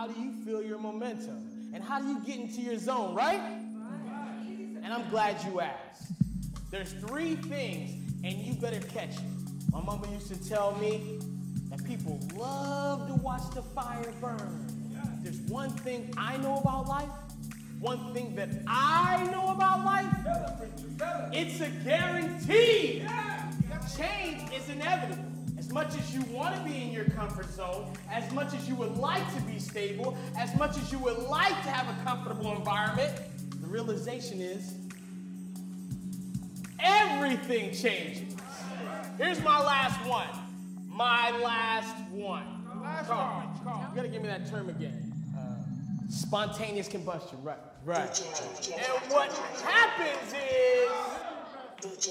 how do you feel your momentum? And how do you get into your zone, right? And I'm glad you asked. There's three things, and you better catch it. My mama used to tell me that people love to watch the fire burn. There's one thing I know about life, one thing that I know about life. It's a guarantee. Change is inevitable. As much as you want to be in your comfort zone, as much as you would like to be stable, as much as you would like to have a comfortable environment, the realization is everything changes. Here's my last one. My last one. Carl, Carl, you gotta give me that term again. Uh, spontaneous combustion, right? Right. And what happens is.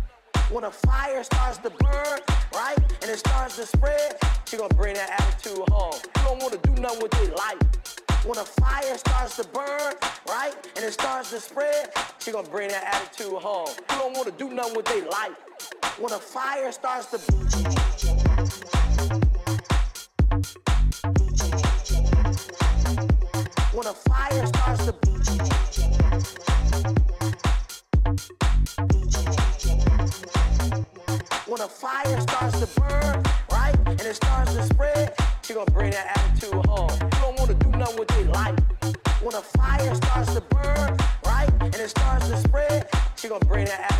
When a fire starts to burn, right, and it starts to spread, she gonna bring that attitude home. You don't wanna do nothing with their life. When a fire starts to burn, right, and it starts to spread, she gonna bring that attitude home. You don't wanna do nothing with their life. When a fire starts to burn when a fire starts fire starts to burn, right, and it starts to spread, she gonna bring that attitude home. You don't wanna do nothing with their life. When a fire starts to burn, right, and it starts to spread, she gonna bring that attitude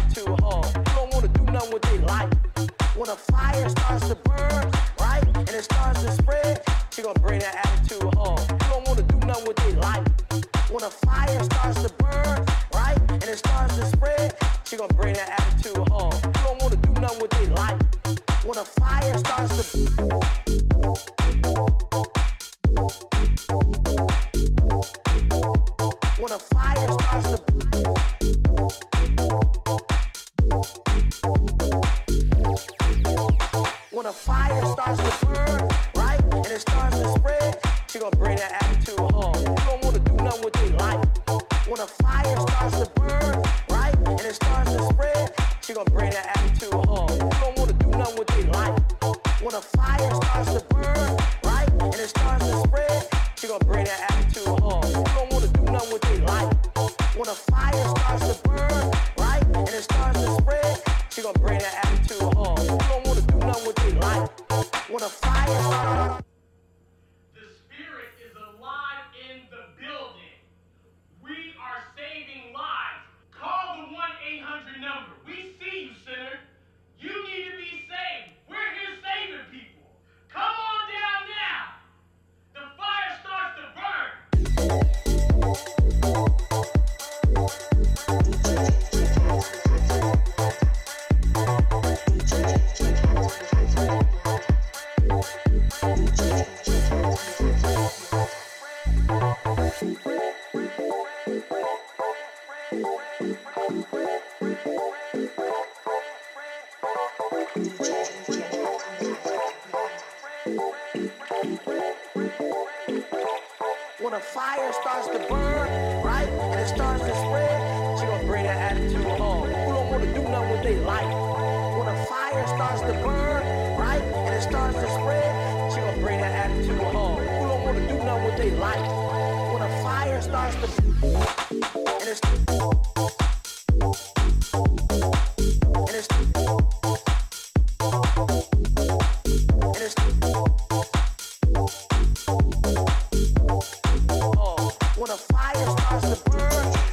A fire starts to burn,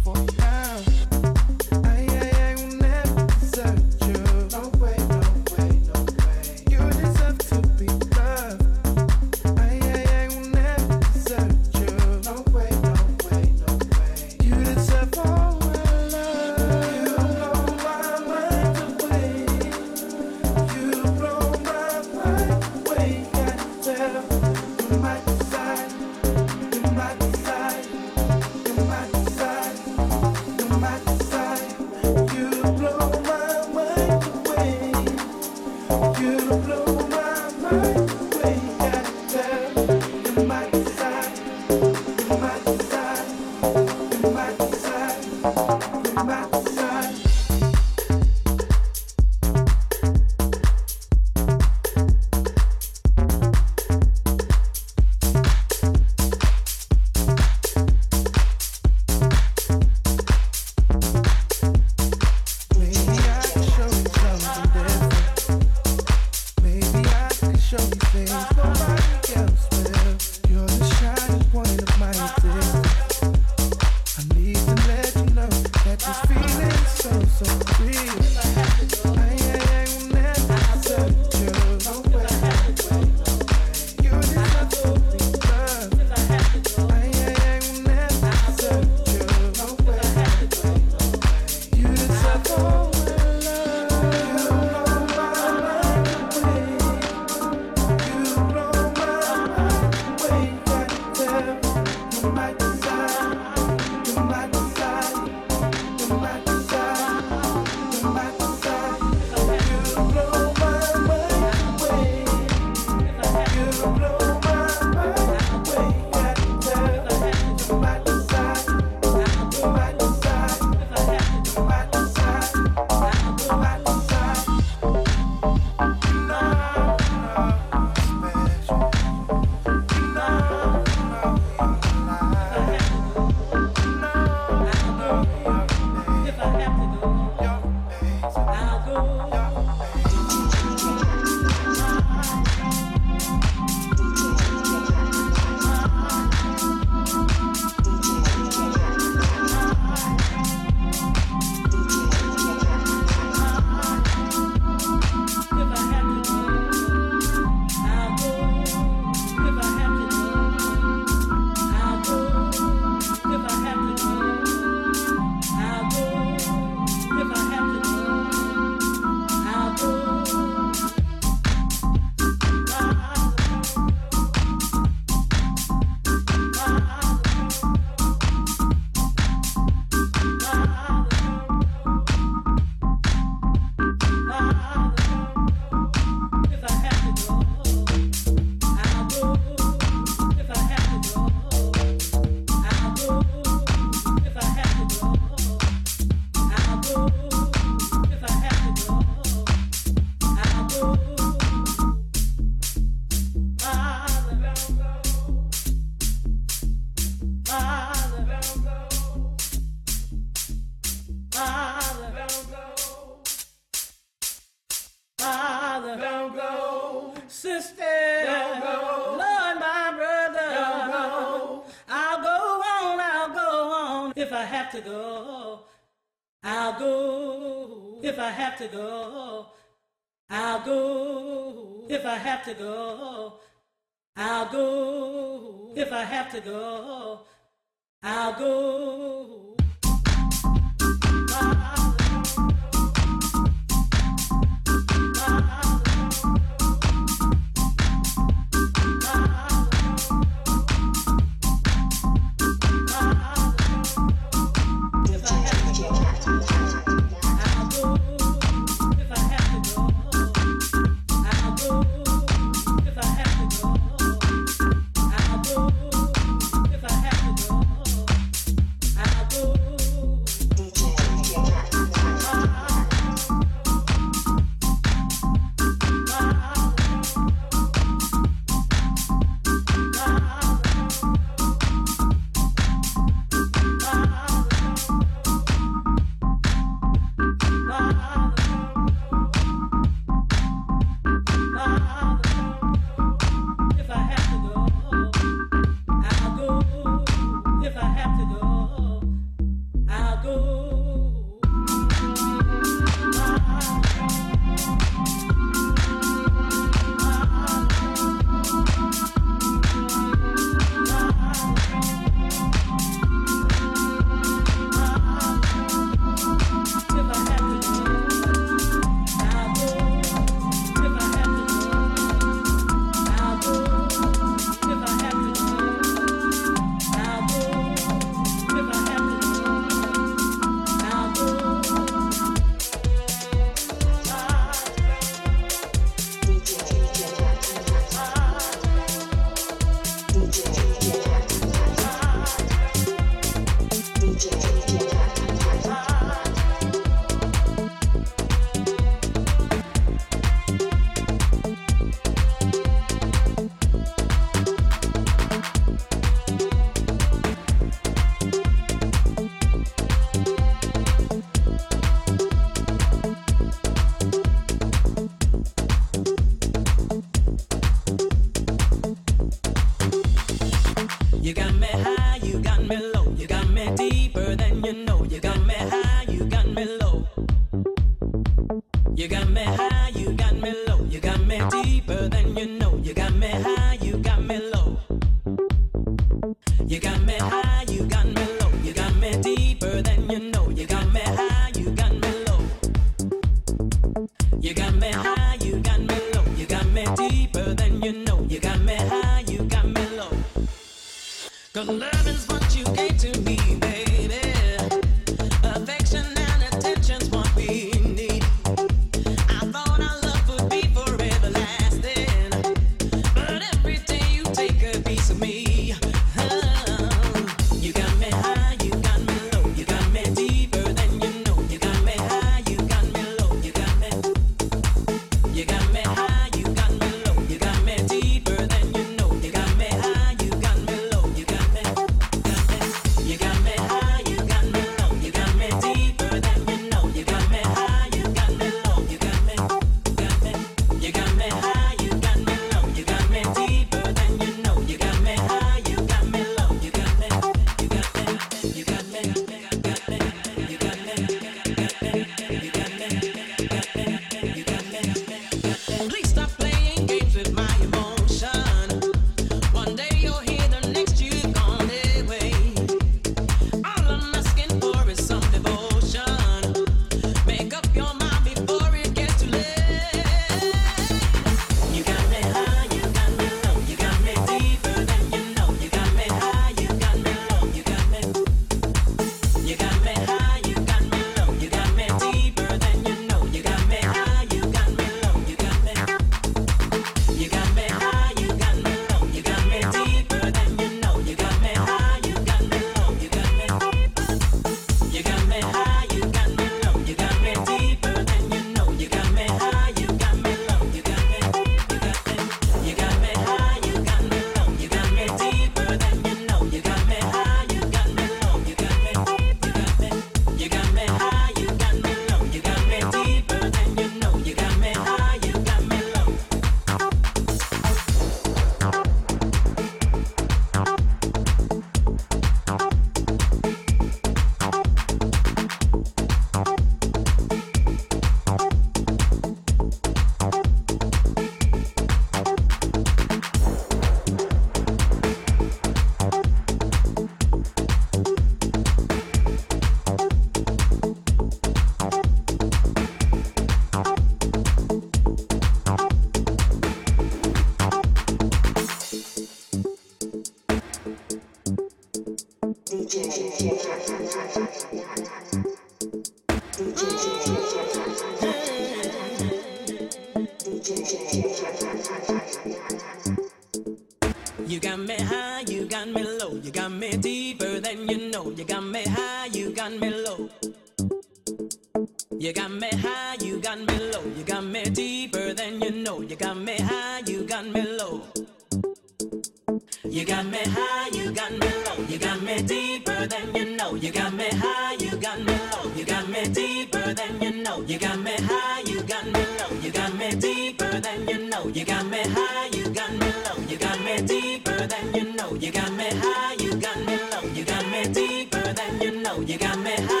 you got me high, you got me low, you got me deeper than you know, you got me high.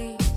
body.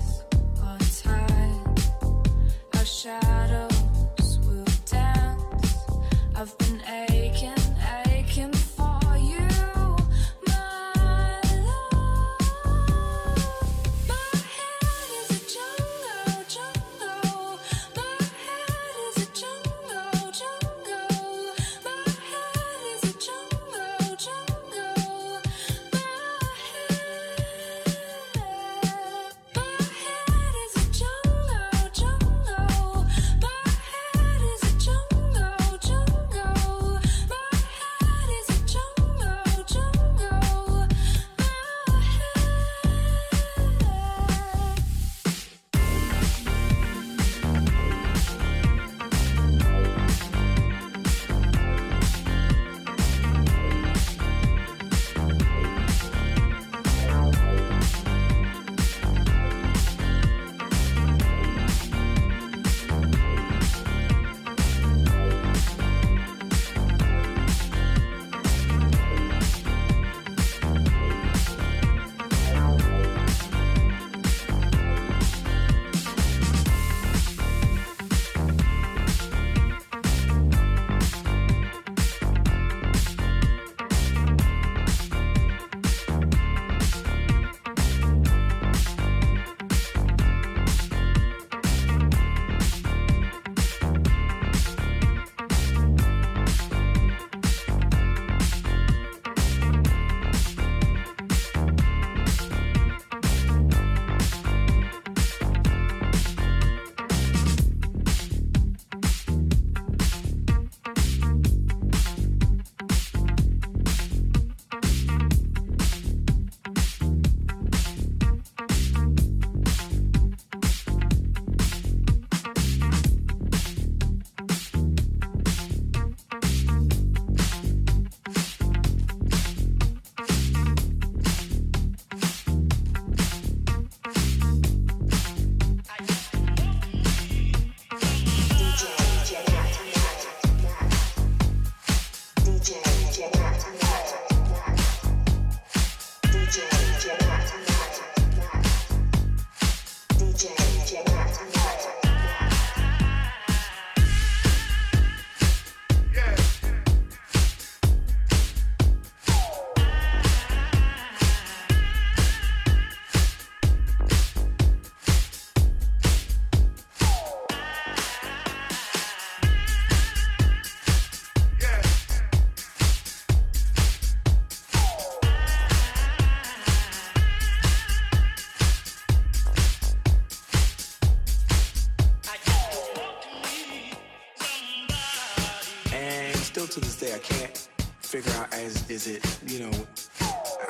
I can't figure out as is it, you know,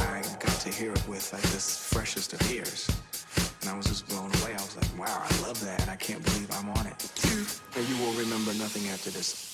I got to hear it with like this freshest of ears. And I was just blown away. I was like, wow, I love that and I can't believe I'm on it. And you will remember nothing after this.